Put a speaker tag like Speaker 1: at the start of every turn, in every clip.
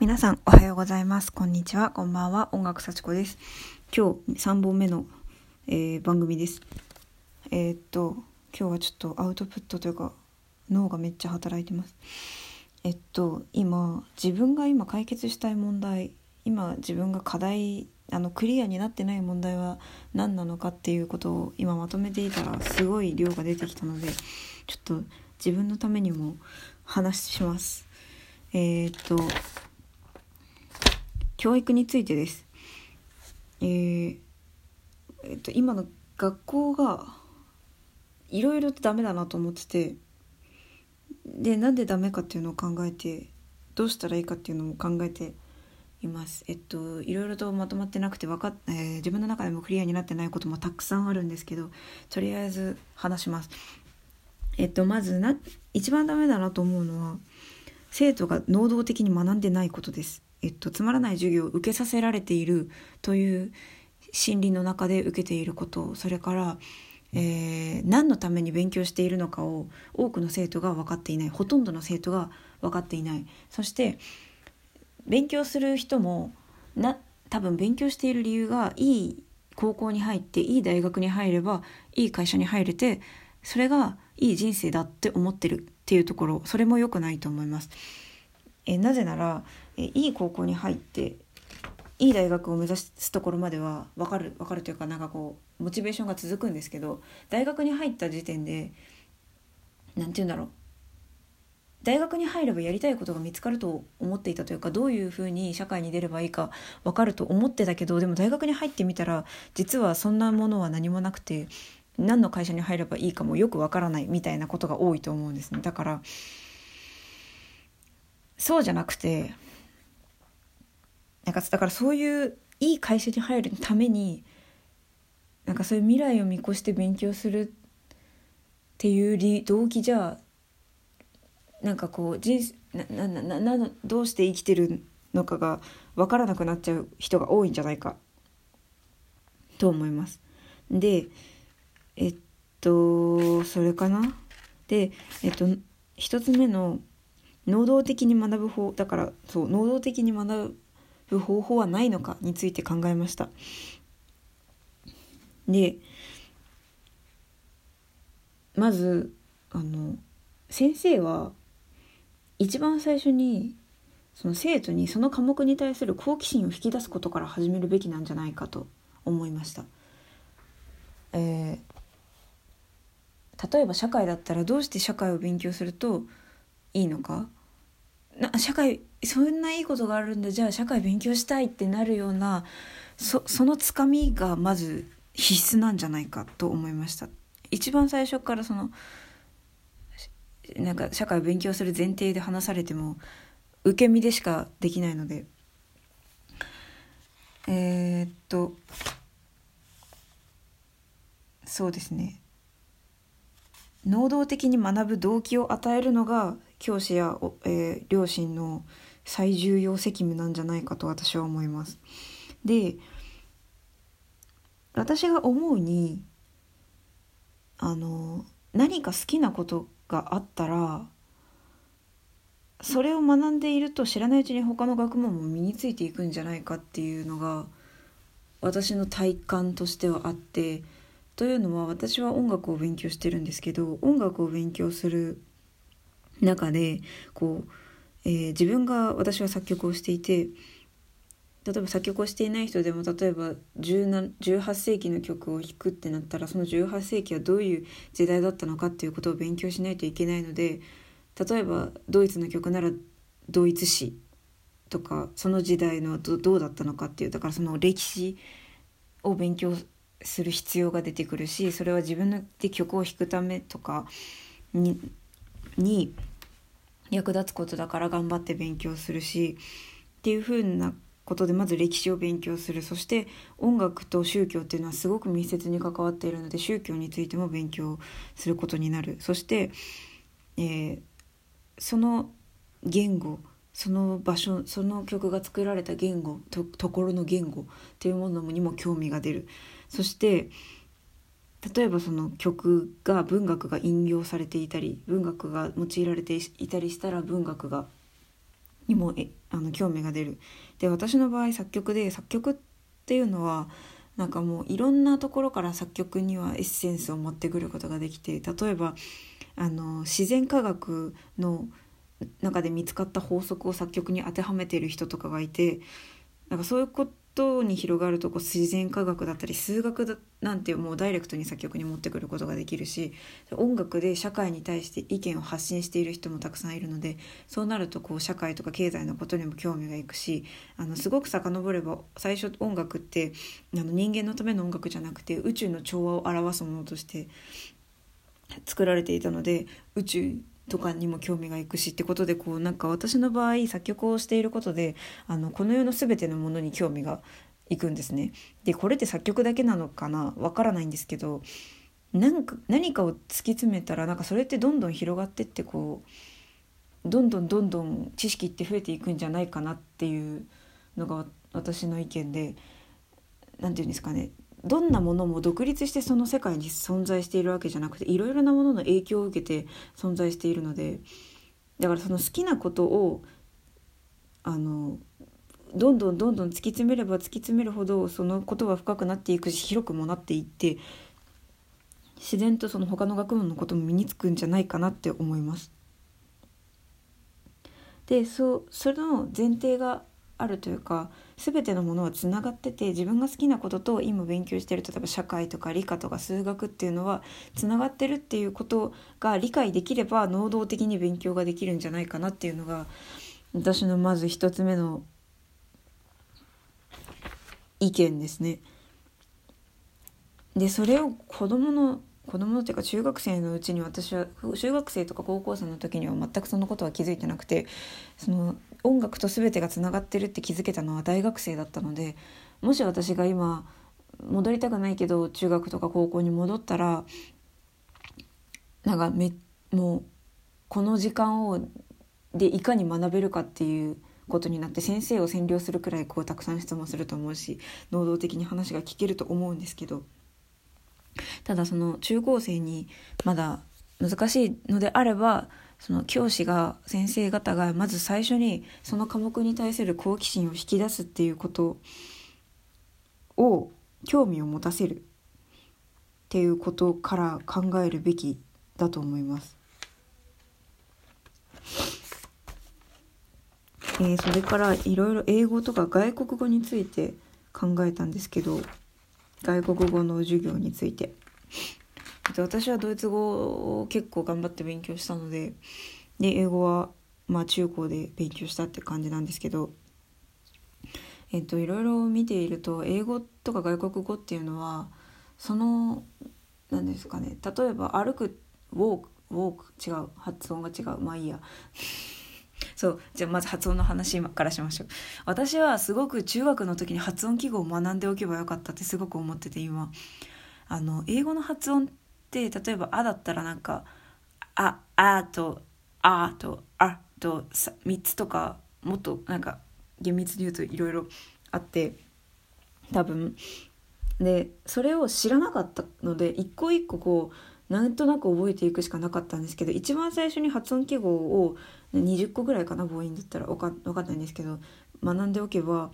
Speaker 1: 皆さんおはようございます。こんにちは。こんばんは。音楽幸子です。今日3本目の、えー、番組です。えー、っと今日はちょっとアウトプットというか脳がめっちゃ働いてます。えっと今自分が今解決したい問題今自分が課題あのクリアになってない問題は何なのかっていうことを今まとめていたらすごい量が出てきたのでちょっと自分のためにも話します。えー、っと教育についてです。えー、えっと、今の学校がいろいろとダメだなと思っててでなんでダメかっていうのを考えてどうしたらいいかっていうのも考えています。えっといろいろとまとまってなくて分かっ、えー、自分の中でもクリアになってないこともたくさんあるんですけどとりあえず話します。えっとまずな一番ダメだなと思うのは生徒が能動的に学んでないことです。えっと、つまらない授業を受けさせられているという心理の中で受けていることそれから、えー、何のために勉強しているのかを多くの生徒が分かっていないほとんどの生徒が分かっていないそして勉強する人もな多分勉強している理由がいい高校に入っていい大学に入ればいい会社に入れてそれがいい人生だって思ってるっていうところそれも良くないと思います。えなぜならえいい高校に入っていい大学を目指すところまでは分かる分かるというかなんかこうモチベーションが続くんですけど大学に入った時点で何て言うんだろう。大学に入ればやりたいことが見つかると思っていたというかどういうふうに社会に出ればいいか分かると思ってたけどでも大学に入ってみたら実はそんなものは何もなくて何の会社に入ればいいかもよく分からないみたいなことが多いと思うんですね。だからそうじゃなくてなんかだからそういういい会社に入るためになんかそういう未来を見越して勉強するっていう動機じゃなんかこう人ななななどうして生きてるのかが分からなくなっちゃう人が多いんじゃないかと思います。でえっとそれかな？でえっと一つ目の能動的に学ぶ方だからそう能動的に学ぶ方法はないのかについて考えました。でまずあの先生は一番最初にその生徒にその科目に対する好奇心を引き出すことから始めるべきなんじゃないかと思いました。えー、例えば社会だったらどうして社会を勉強するといいのか？な社会そんないいことがあるんだ。じゃあ社会勉強したいってなるようなそそのつかみがまず必須なんじゃないかと思いました。一番最初からそのなんか社会を勉強する前提で話されても受け身でしかできないので。えー、っとそうですね。能動的に学ぶ動機を与えるのが教師や、えー、両親の最重要責務なんじゃないかと私は思います。で私が思うにあの何か好きなことがあったらそれを学んでいると知らないうちに他の学問も身についていくんじゃないかっていうのが私の体感としてはあってというのは私は音楽を勉強してるんですけど音楽を勉強する中でこう、えー、自分が私は作曲をしていて例えば作曲をしていない人でも例えば18世紀の曲を弾くってなったらその18世紀はどういう時代だったのかっていうことを勉強しないといけないので例えばドイツの曲ならドイツ史とかその時代のどどうだったのかっていうだからその歴史を勉強する必要が出てくるしそれは自分で曲を弾くためとかに役立つことだから頑張って勉強するしっていう風なことでまず歴史を勉強する。そして音楽と宗教っていうのはすごく密接に関わっているので宗教についても勉強することになる。そして、えー、その言語その場所その曲が作られた言語とところの言語っていうものにも興味が出る。そして例えばその曲が文学が引用されていたり文学が用いられていたりしたら文学がにもえあの興味が出る。で私の場合作曲で作曲っていうのはなんかもういろんなところから作曲にはエッセンスを持ってくることができて例えばあの自然科学の中で見つかった法則を作曲に当てはめている人とかがいてなんかそういうことに広がるとこう自然科学だったり数学だなんてもうダイレクトに作曲に持ってくることができるし音楽で社会に対して意見を発信している人もたくさんいるのでそうなるとこう社会とか経済のことにも興味がいくしあのすごく遡れば最初音楽ってあの人間のための音楽じゃなくて宇宙の調和を表すものとして作られていたので宇宙とかにも興味がいくしってことでこうなんか私の場合作曲をしていることであのこの世の全てのものに興味がいくんですね。でこれって作曲だけなのかな？わからないんですけどなんか何かを突き詰めたらなんかそれってどんどん広がってってこうどんどんどんどん知識って増えていくんじゃないかなっていうのが私の意見で何て言うんですかねどんなものも独立してその世界に存在しているわけじゃなくていろいろなものの影響を受けて存在しているのでだからその好きなことをあのどんどんどんどん突き詰めれば突き詰めるほどそのことは深くなっていくし広くもなっていって自然とその他の学問のことも身につくんじゃないかなって思います。でそその前提があるというか全てのものはつながってて自分が好きなことと今勉強してる例えば社会とか理科とか数学っていうのはつながってるっていうことが理解できれば能動的に勉強ができるんじゃないかなっていうのが私のまず一つ目の意見ですね。でそれを子供の子供っていうか中学生のうちに私は中学生とか高校生の時には全くそのことは気づいてなくてその音楽と全てがつながってるって気づけたのは大学生だったのでもし私が今戻りたくないけど中学とか高校に戻ったらなんかめもうこの時間をでいかに学べるかっていうことになって先生を占領するくらいこうたくさん質問すると思うし能動的に話が聞けると思うんですけどただその中高生にまだ難しいのであればその教師が先生方がまず最初にその科目に対する好奇心を引き出すっていうことを興味を持たせるっていうことから考えるべきだと思います。えー、それからいろいろ英語とか外国語について考えたんですけど外国語の授業について。で私はドイツ語を結構頑張って勉強したのでで英語はまあ中高で勉強したって感じなんですけどえっといろいろ見ていると英語とか外国語っていうのはその何ですかね例えば歩くウォークウォーク違う発音が違う。まあいいや。そうじゃあまず発音の話からしましょう。私はすごく中学の時に発音記号を学んでおけばよかったってすごく思ってて今。あの英語の発音って例えば「あ」だったらなんか「あ」「あ」と「あ」と「あ」と3つとかもっとなんか厳密に言うといろいろあって多分。でそれを知らなかったので一個一個こうなんとなく覚えていくしかなかったんですけど一番最初に発音記号を20個ぐらいかな母音だったら分か分かんないんですけど学んでおけば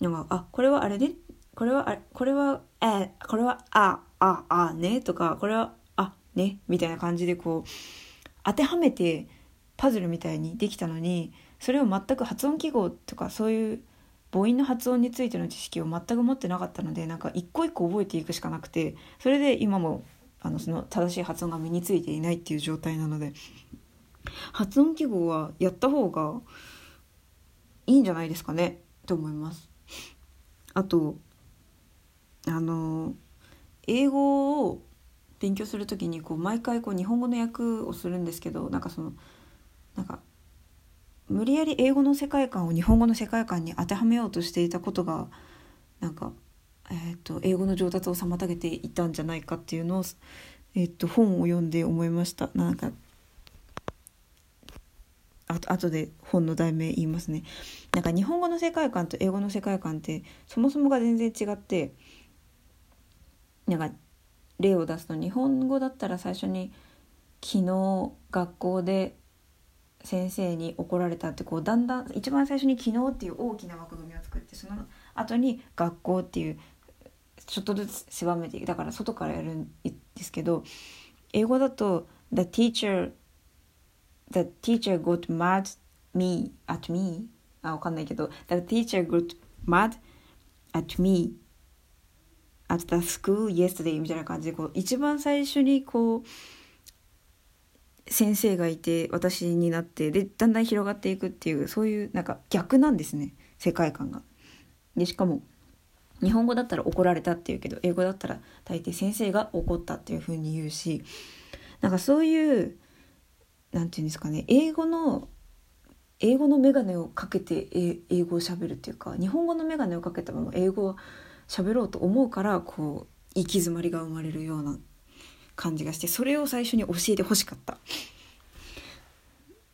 Speaker 1: なんかあこれはあれねこれはあこれはえこれはあああねとかこれはあねみたいな感じでこう当てはめてパズルみたいにできたのにそれを全く発音記号とかそういう母音の発音についての知識を全く持ってなかったのでなんか一個一個覚えていくしかなくてそれで今もあのその正しい発音が身についていないっていう状態なので発音記号はやった方がいいんじゃないですかねと思います。あとあの英語を勉強する時にこう毎回こう日本語の訳をするんですけどなんかそのなんか無理やり英語の世界観を日本語の世界観に当てはめようとしていたことがなんか、えーと、英語の上達を妨げていたんじゃないかっていうのを、えーと、本を読んで思いました。なんかあと後で本の題名言いますね。なんか日本語の世界観と英語の世界観ってそもそもが全然違ってなんか例を出すと日本語だったら最初に昨日学校で先生に怒られたってこうだんだん一番最初に「昨日」っていう大きな枠組みを作ってその後に「学校」っていうちょっとずつ狭めていくだから外からやるんですけど英語だと「The teacher the teacher got mad me at me」あわかんないけど「The teacher got mad at me at the school yesterday」みたいな感じでこう一番最初にこう先生がいて私になってでだんだん広がっていくっていうそういうなんか逆なんですね世界観が。でしかも日本語だったら怒られたっていうけど英語だったら大抵先生が怒ったっていう風に言うしなんかそういう何て言うんですかね英語の英語の眼鏡をかけて英語をしゃべるっていうか日本語の眼鏡をかけたまま英語をしゃべろうと思うからこう行き詰まりが生まれるような感じがしてそれを最初に教えてほしかった。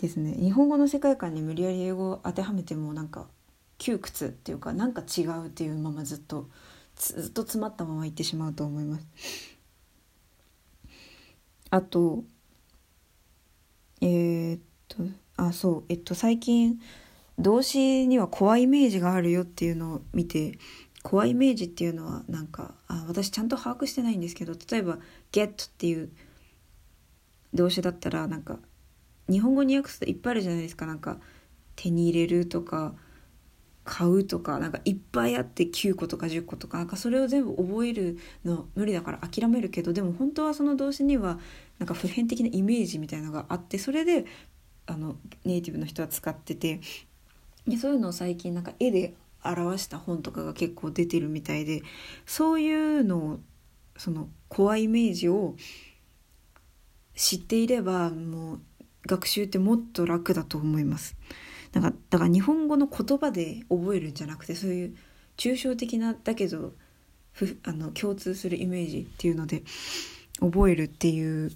Speaker 1: ですね。日本語の世界観に無理やり英語を当てはめてもなんか窮屈っていうかなんか違うっていうままずっとずっと詰まったままいってしまうと思います。あとえー、っとあそう。えっと最近動詞には怖いイメージがあるよっていうのを見て怖いイメージっていうのはなんかあ私ちゃんと把握してないんですけど例えば「get」っていう動詞だったらなんか日本語に訳すといっぱいあるじゃないですか。なんか手に入れるとか買うとかなんかいっぱいあって9個とか10個とかなんかそれを全部覚えるの無理だから諦めるけどでも本当はその動詞にはなんか普遍的なイメージみたいなのがあってそれであのネイティブの人は使っててでそういうのを最近なんか絵で表した本とかが結構出てるみたいでそういうのをその怖いイメージを知っていればもう学習ってもっと楽だと思います。なんかだから日本語の言葉で覚えるんじゃなくてそういう抽象的なだけどふあの共通するイメージっていうので覚えるっていう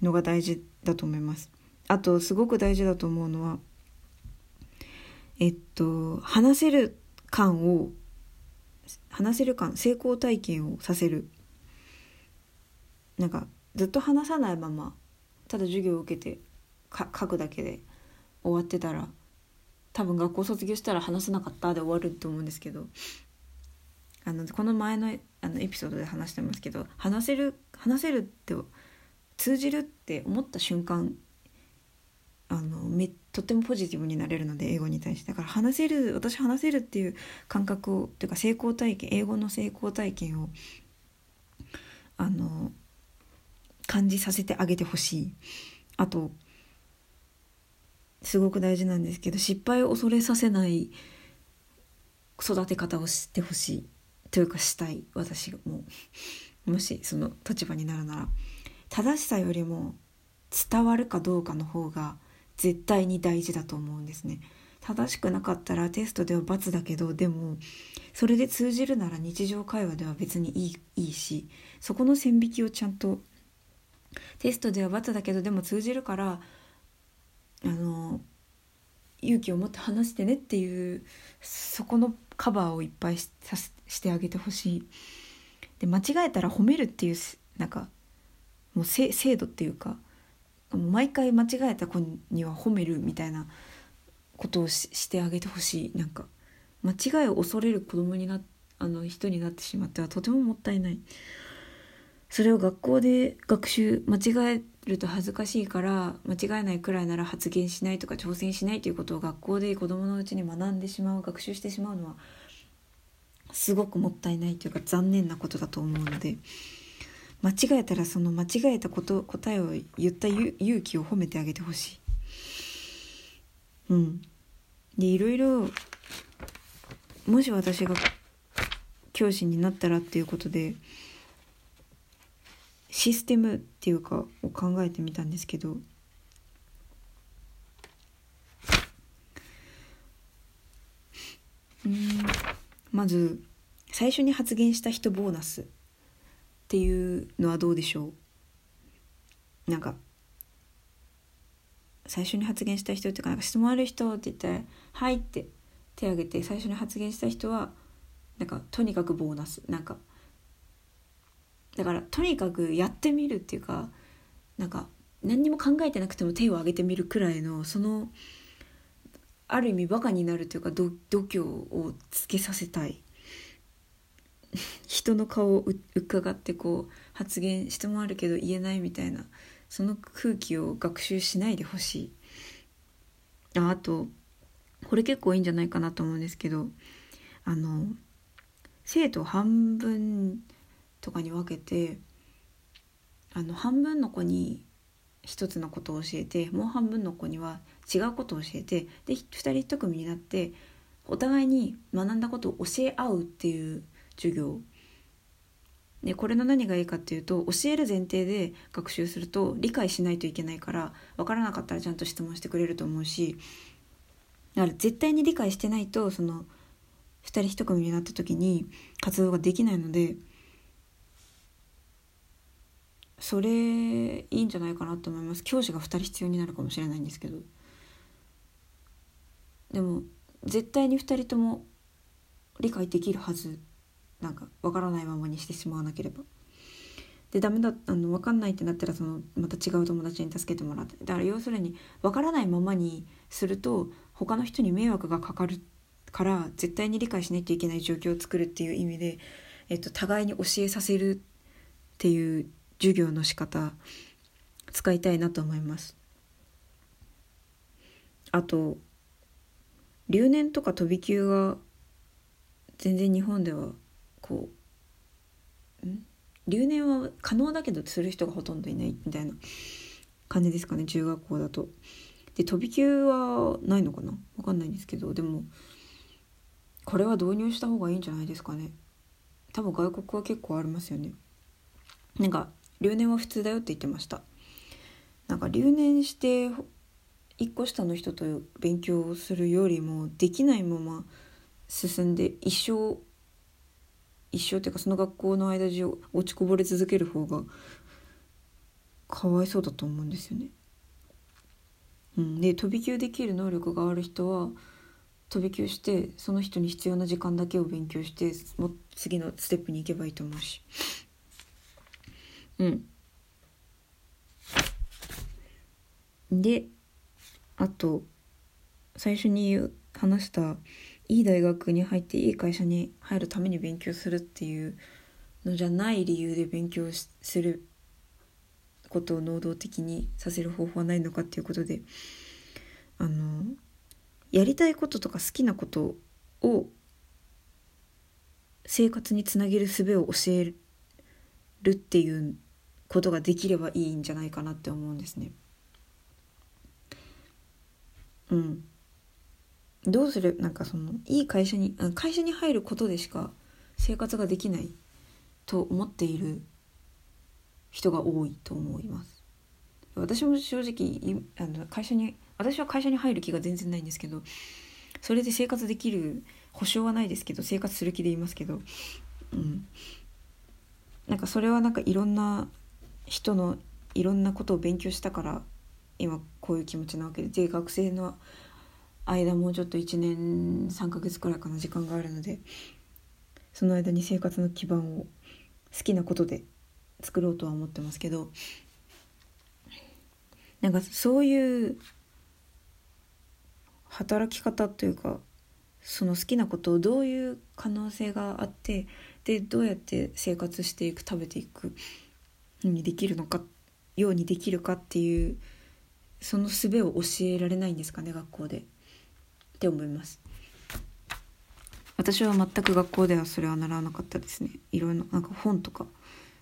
Speaker 1: のが大事だと思います。あとすごく大事だと思うのはえっと話せる感を話せる感成功体験をさせる。なんかずっと話さないままただ授業を受けてか書くだけで終わってたら多分学校卒業したら話せなかったで終わると思うんですけどあのこの前のあのエピソードで話してますけど話せる話せるって通じるって思った瞬間あのめとってもポジティブになれるので英語に対して。だから話せる私話せるっていう感覚をというか成功体験英語の成功体験をあの感じさせてあげてほしい。あとすごく大事なんですけど失敗を恐れさせない育て方をしてほしい。というかしたい。私ももしその立場になるなら。正しさよりも伝わるかどうかの方が絶対に大事だと思うんですね正しくなかったらテストでは罰だけどでもそれで通じるなら日常会話では別にいいいいしそこの線引きをちゃんとテストでは罰だけどでも通じるからあの勇気を持って話してねっていうそこのカバーをいっぱいししてあげてほしい。で間違えたら褒めるっていうなんかもう制度っていうか毎回間違えた子には褒めるみたいなことをしてあげてほしいなんか間違いを恐れる子供になあの人になってしまってはとてももったいないそれを学校で学習間違えると恥ずかしいから間違えないくらいなら発言しないとか挑戦しないということを学校で子供のうちに学んでしまう学習してしまうのはすごくもったいないというか残念なことだと思うので。間違えたらその間違えたこと答えを言った勇気を褒めてあげてほしい。うん。でいろいろもし私が教師になったらっていうことでシステムっていうかを考えてみたんですけどうんまず最初に発言した人ボーナスっていうのはどうでしょう？なんか最初に発言した人っていうかなんか質問ある人って言ったら「はい」って手挙げて最初に発言した人はなんかとにかくボーナス。なんかだからとにかくやってみるっていうかなんか何にも考えてなくても手を挙げてみるくらいのそのある意味バカになるというか度胸をつけさせたい。人の顔を伺ってこう発言してもあるけど言えないみたいなその空気を学習しないでほしい。ああとこれ結構いいんじゃないかなと思うんですけどあの生徒半分とかに分けてあの半分の子に一つのことを教えてもう半分の子には違うことを教えてで2人1組になってお互いに学んだことを教え合うっていう授業。でこれの何がいいかっていうと教える前提で学習すると理解しないといけないから分からなかったらちゃんと質問してくれると思うしだから絶対に理解してないとその2人1組になった時に活動ができないのでそれいいんじゃないかなと思います。教師が2人必要になるかもしれないんですけど。でも絶対に2人とも理解できるはず。なんか分からないままにしてしまわなければ。でダメだあの分かんないってなったらそのまた違う友達に助けてもらってだから要するに分からないままにすると他の人に迷惑がかかるから絶対に理解しないといけない状況を作るっていう意味で、えっと、互いに教えさせるっていう授業の仕方使いたいなと思います。あと留年とか飛び級が全然日本ではこうん？留年は可能だけどする人がほとんどいないみたいな感じですかね中学校だと。で飛び級はないのかな？分かんないんですけどでもこれは導入した方がいいんじゃないですかね。多分外国は結構ありますよね。なんか留年は普通だよって言ってました。なんか留年して1個下の人と勉強するよりもできないまま進んで一生一生っていうかその学校の間中落ちこぼれ続ける方がかわいそうだと思うんですよね。うん、で飛び級できる能力がある人は飛び級してその人に必要な時間だけを勉強しても次のステップに行けばいいと思うし。うん。であと最初に話したいい大学に入っていい会社に入るために勉強するっていうのじゃない理由で勉強することを能動的にさせる方法はないのかっていうことであのやりたいこととか好きなことを生活につなげる術を教えるっていうことができればいいんじゃないかなって思うんですね。うん。どうする？なんかそのいい会社に会社に入ることでしか生活ができないと思っている人が多いと思います。私も正直あの会社に私は会社に入る気が全然ないんですけどそれで生活できる保証はないですけど生活する気でいますけどうん。なんかそれはなんかいろんな人のいろんなことを勉強したから今こういう気持ちなわけでで学生の間もうちょっと1年3ヶ月くらいかな時間があるのでその間に生活の基盤を好きなことで作ろうとは思ってますけどなんかそういう働き方というかその好きなことをどういう可能性があってでどうやって生活していく食べていくにできるのかようにできるかっていうその術を教えられないんですかね学校で。って思います。私は全く学校ではそれは習わなかったですね。いろいろなんか本とか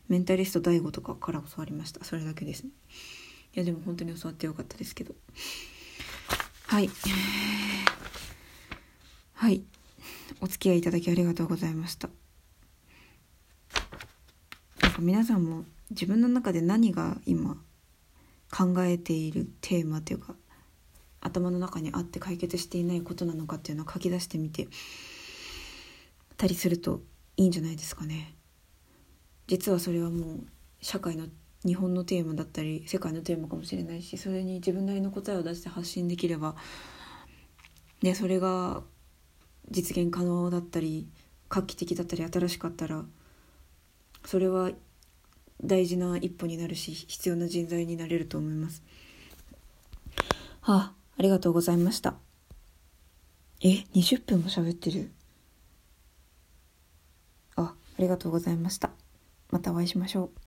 Speaker 1: メンタリスト DAIGO とかから教わりました。それだけですね。いやでも本当に教わってよかったですけど。はい。はい。お付き合いいただきありがとうございました。なんか皆さんも自分の中で何が今考えているテーマというか頭の中にあって解決していないことなのかっていうのを書き出してみてたりするといいんじゃないですかね。実はそれはもう社会の日本のテーマだったり世界のテーマかもしれないしそれに自分なりの答えを出して発信できればでそれが実現可能だったり画期的だったり新しかったらそれは大事な一歩になるし必要な人材になれると思いますはあありがとうございました。え20分も喋ってる？あありがとうございました。またお会いしましょう。